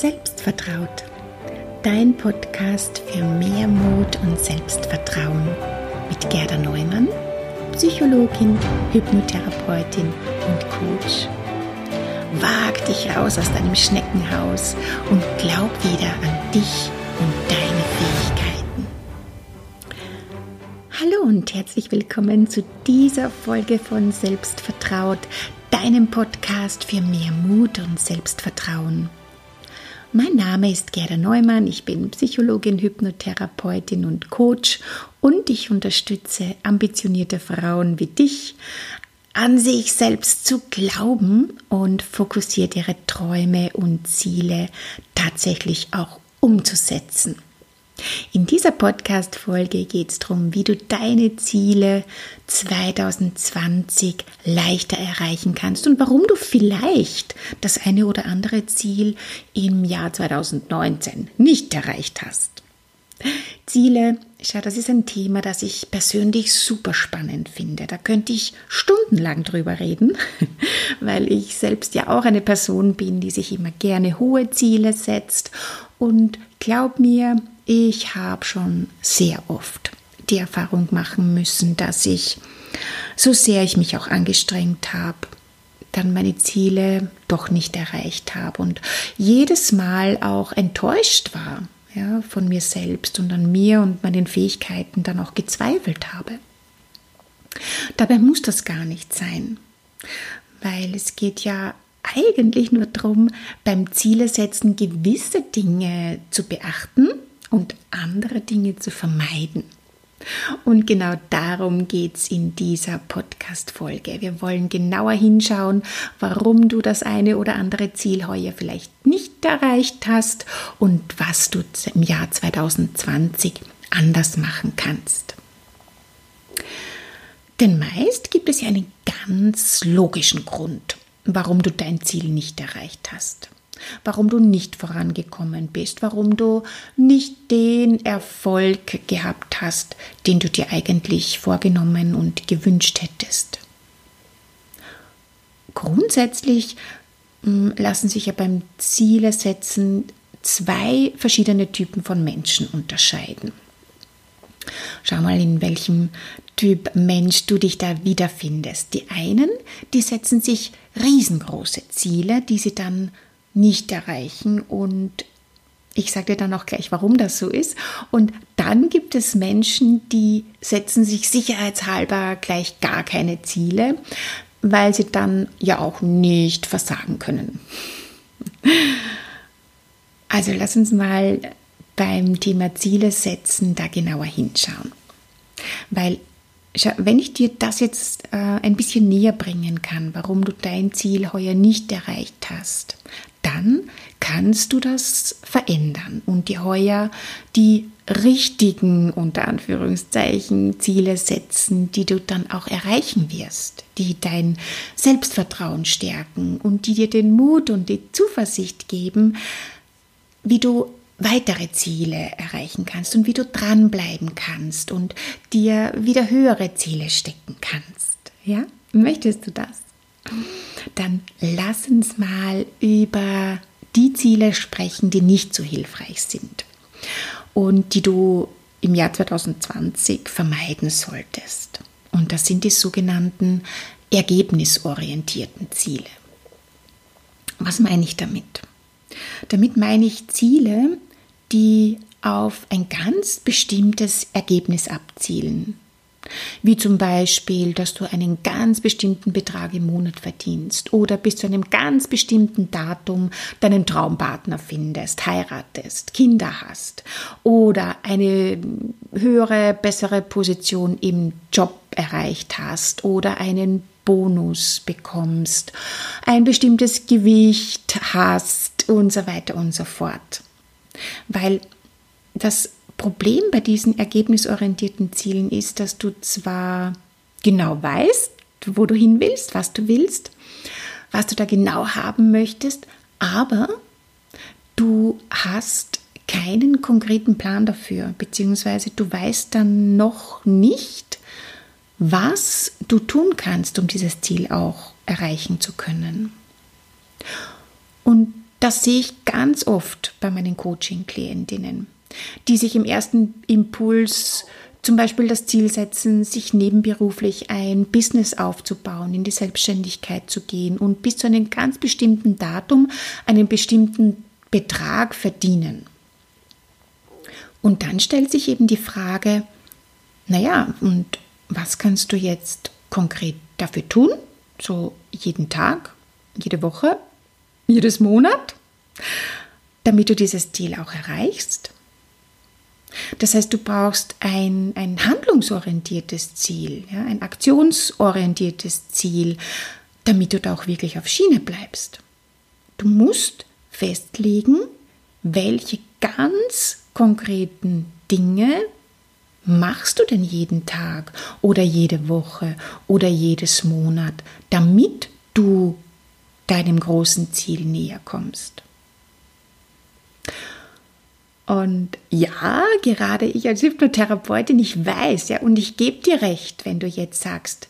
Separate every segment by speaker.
Speaker 1: Selbstvertraut. Dein Podcast für mehr Mut und Selbstvertrauen mit Gerda Neumann, Psychologin, Hypnotherapeutin und Coach. Wag dich raus aus deinem Schneckenhaus und glaub wieder an dich und deine Fähigkeiten. Hallo und herzlich willkommen zu dieser Folge von Selbstvertraut, deinem Podcast für mehr Mut und Selbstvertrauen. Mein Name ist Gerda Neumann, ich bin Psychologin, Hypnotherapeutin und Coach und ich unterstütze ambitionierte Frauen wie dich, an sich selbst zu glauben und fokussiert ihre Träume und Ziele tatsächlich auch umzusetzen. In dieser Podcast-Folge geht es darum, wie du deine Ziele 2020 leichter erreichen kannst und warum du vielleicht das eine oder andere Ziel im Jahr 2019 nicht erreicht hast. Ziele, schau, das ist ein Thema, das ich persönlich super spannend finde. Da könnte ich stundenlang drüber reden, weil ich selbst ja auch eine Person bin, die sich immer gerne hohe Ziele setzt. Und glaub mir, ich habe schon sehr oft die Erfahrung machen müssen, dass ich, so sehr ich mich auch angestrengt habe, dann meine Ziele doch nicht erreicht habe und jedes Mal auch enttäuscht war ja, von mir selbst und an mir und meinen Fähigkeiten dann auch gezweifelt habe. Dabei muss das gar nicht sein, weil es geht ja eigentlich nur darum, beim Zielesetzen gewisse Dinge zu beachten und andere Dinge zu vermeiden. Und genau darum geht es in dieser Podcast-Folge. Wir wollen genauer hinschauen, warum du das eine oder andere Ziel heuer vielleicht nicht erreicht hast und was du im Jahr 2020 anders machen kannst. Denn meist gibt es ja einen ganz logischen Grund, warum du dein Ziel nicht erreicht hast warum du nicht vorangekommen bist, warum du nicht den Erfolg gehabt hast, den du dir eigentlich vorgenommen und gewünscht hättest. Grundsätzlich hm, lassen sich ja beim Ziele setzen zwei verschiedene Typen von Menschen unterscheiden. Schau mal, in welchem Typ Mensch du dich da wiederfindest. Die einen, die setzen sich riesengroße Ziele, die sie dann nicht erreichen und ich sage dir dann auch gleich, warum das so ist. Und dann gibt es Menschen, die setzen sich sicherheitshalber gleich gar keine Ziele, weil sie dann ja auch nicht versagen können. Also lass uns mal beim Thema Ziele setzen da genauer hinschauen. Weil wenn ich dir das jetzt äh, ein bisschen näher bringen kann, warum du dein Ziel heuer nicht erreicht hast, dann kannst du das verändern und dir heuer die richtigen, unter Anführungszeichen, Ziele setzen, die du dann auch erreichen wirst, die dein Selbstvertrauen stärken und die dir den Mut und die Zuversicht geben, wie du weitere Ziele erreichen kannst und wie du dranbleiben kannst und dir wieder höhere Ziele stecken kannst. Ja? Möchtest du das? Dann lass uns mal über die Ziele sprechen, die nicht so hilfreich sind und die du im Jahr 2020 vermeiden solltest. Und das sind die sogenannten ergebnisorientierten Ziele. Was meine ich damit? Damit meine ich Ziele, die auf ein ganz bestimmtes Ergebnis abzielen. Wie zum Beispiel, dass du einen ganz bestimmten Betrag im Monat verdienst oder bis zu einem ganz bestimmten Datum deinen Traumpartner findest, heiratest, Kinder hast oder eine höhere, bessere Position im Job erreicht hast oder einen Bonus bekommst, ein bestimmtes Gewicht hast und so weiter und so fort. Weil das Problem bei diesen ergebnisorientierten Zielen ist, dass du zwar genau weißt, wo du hin willst, was du willst, was du da genau haben möchtest, aber du hast keinen konkreten Plan dafür, beziehungsweise du weißt dann noch nicht, was du tun kannst, um dieses Ziel auch erreichen zu können. Und das sehe ich ganz oft bei meinen Coaching-Klientinnen, die sich im ersten Impuls zum Beispiel das Ziel setzen, sich nebenberuflich ein Business aufzubauen, in die Selbstständigkeit zu gehen und bis zu einem ganz bestimmten Datum einen bestimmten Betrag verdienen. Und dann stellt sich eben die Frage, naja, und was kannst du jetzt konkret dafür tun? So jeden Tag, jede Woche, jedes Monat, damit du dieses Ziel auch erreichst? Das heißt, du brauchst ein, ein handlungsorientiertes Ziel, ja, ein aktionsorientiertes Ziel, damit du da auch wirklich auf Schiene bleibst. Du musst festlegen, welche ganz konkreten Dinge machst du denn jeden Tag oder jede Woche oder jedes Monat, damit du deinem großen Ziel näher kommst. Und ja, gerade ich als Hypnotherapeutin, ich weiß, ja, und ich gebe dir recht, wenn du jetzt sagst,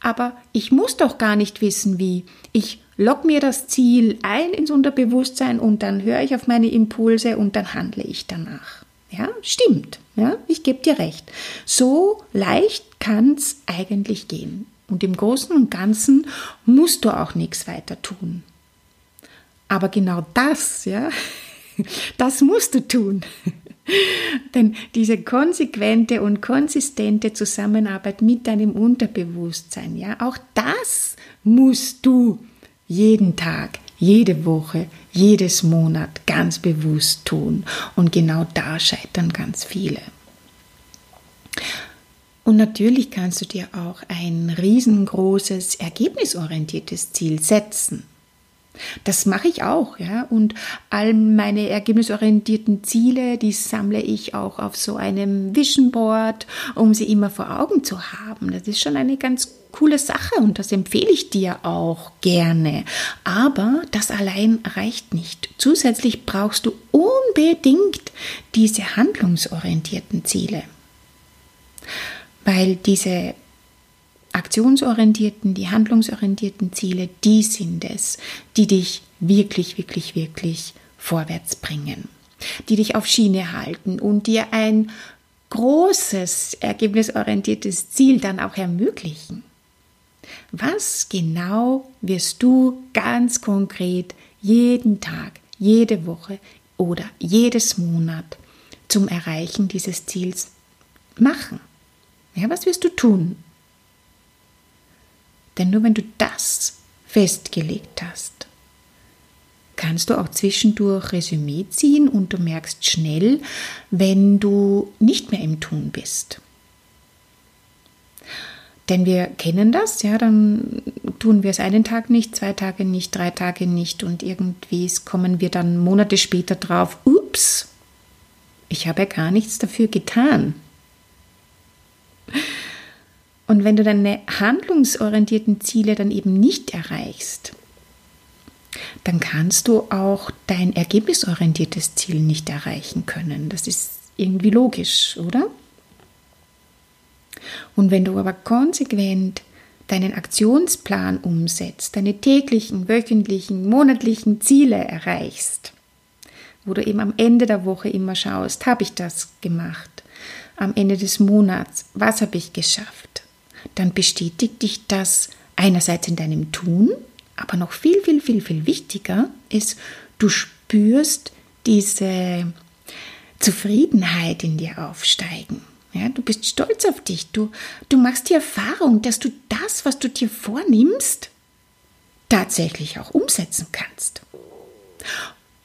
Speaker 1: aber ich muss doch gar nicht wissen, wie. Ich log mir das Ziel ein ins Unterbewusstsein und dann höre ich auf meine Impulse und dann handle ich danach. Ja, stimmt. Ja, ich gebe dir recht. So leicht kann es eigentlich gehen. Und im Großen und Ganzen musst du auch nichts weiter tun. Aber genau das, ja, Das musst du tun. Denn diese konsequente und konsistente Zusammenarbeit mit deinem Unterbewusstsein, ja, auch das musst du jeden Tag, jede Woche, jedes Monat ganz bewusst tun. Und genau da scheitern ganz viele. Und natürlich kannst du dir auch ein riesengroßes, ergebnisorientiertes Ziel setzen. Das mache ich auch, ja. Und all meine ergebnisorientierten Ziele, die sammle ich auch auf so einem Vision Board, um sie immer vor Augen zu haben. Das ist schon eine ganz coole Sache und das empfehle ich dir auch gerne. Aber das allein reicht nicht. Zusätzlich brauchst du unbedingt diese handlungsorientierten Ziele. Weil diese aktionsorientierten, die handlungsorientierten Ziele, die sind es, die dich wirklich, wirklich, wirklich vorwärts bringen, die dich auf Schiene halten und dir ein großes, ergebnisorientiertes Ziel dann auch ermöglichen. Was genau wirst du ganz konkret jeden Tag, jede Woche oder jedes Monat zum Erreichen dieses Ziels machen? Ja, was wirst du tun? Denn nur wenn du das festgelegt hast, kannst du auch zwischendurch Resümee ziehen und du merkst schnell, wenn du nicht mehr im Tun bist. Denn wir kennen das, ja, dann tun wir es einen Tag nicht, zwei Tage nicht, drei Tage nicht und irgendwie kommen wir dann Monate später drauf, ups, ich habe ja gar nichts dafür getan. Und wenn du deine handlungsorientierten Ziele dann eben nicht erreichst, dann kannst du auch dein ergebnisorientiertes Ziel nicht erreichen können. Das ist irgendwie logisch, oder? Und wenn du aber konsequent deinen Aktionsplan umsetzt, deine täglichen, wöchentlichen, monatlichen Ziele erreichst, wo du eben am Ende der Woche immer schaust, habe ich das gemacht? Am Ende des Monats, was habe ich geschafft? Dann bestätigt dich das einerseits in deinem Tun, aber noch viel, viel, viel, viel wichtiger ist, du spürst diese Zufriedenheit in dir aufsteigen. Ja, du bist stolz auf dich. Du, du machst die Erfahrung, dass du das, was du dir vornimmst, tatsächlich auch umsetzen kannst.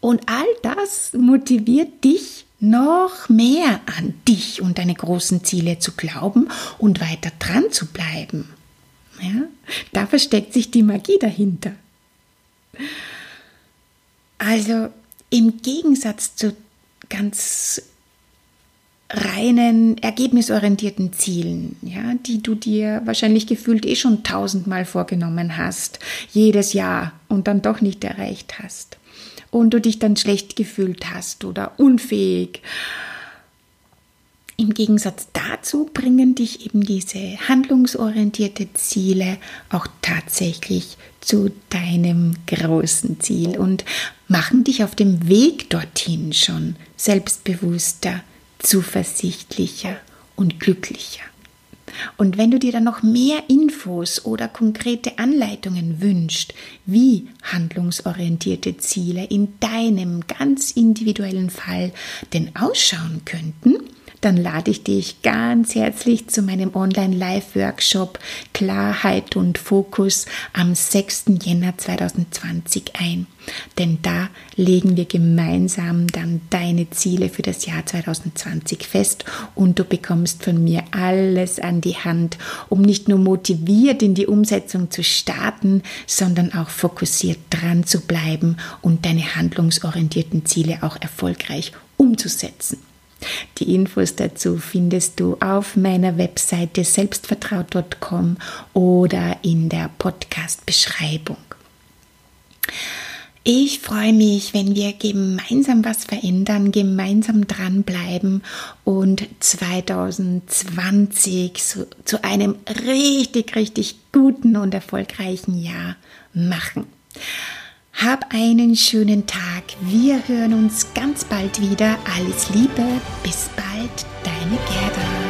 Speaker 1: Und all das motiviert dich noch mehr an dich und deine großen Ziele zu glauben und weiter dran zu bleiben. Ja, da versteckt sich die Magie dahinter. Also im Gegensatz zu ganz reinen, ergebnisorientierten Zielen, ja, die du dir wahrscheinlich gefühlt eh schon tausendmal vorgenommen hast, jedes Jahr und dann doch nicht erreicht hast. Und du dich dann schlecht gefühlt hast oder unfähig, Im Gegensatz dazu bringen dich eben diese handlungsorientierte Ziele auch tatsächlich zu deinem großen Ziel und machen dich auf dem Weg dorthin schon selbstbewusster, zuversichtlicher und glücklicher. Und wenn du dir dann noch mehr Infos oder konkrete Anleitungen wünschst, wie handlungsorientierte Ziele in deinem ganz individuellen Fall denn ausschauen könnten, dann lade ich dich ganz herzlich zu meinem Online-Live-Workshop Klarheit und Fokus am 6. Jänner 2020 ein. Denn da legen wir gemeinsam dann deine Ziele für das Jahr 2020 fest und du bekommst von mir alles an die Hand, um nicht nur motiviert in die Umsetzung zu starten, sondern auch fokussiert dran zu bleiben und deine handlungsorientierten Ziele auch erfolgreich umzusetzen. Die Infos dazu findest du auf meiner Webseite selbstvertraut.com oder in der Podcast-Beschreibung. Ich freue mich, wenn wir gemeinsam was verändern, gemeinsam dranbleiben und 2020 zu, zu einem richtig, richtig guten und erfolgreichen Jahr machen. Hab einen schönen Tag. Wir hören uns ganz bald wieder. Alles Liebe. Bis bald. Deine Gerda.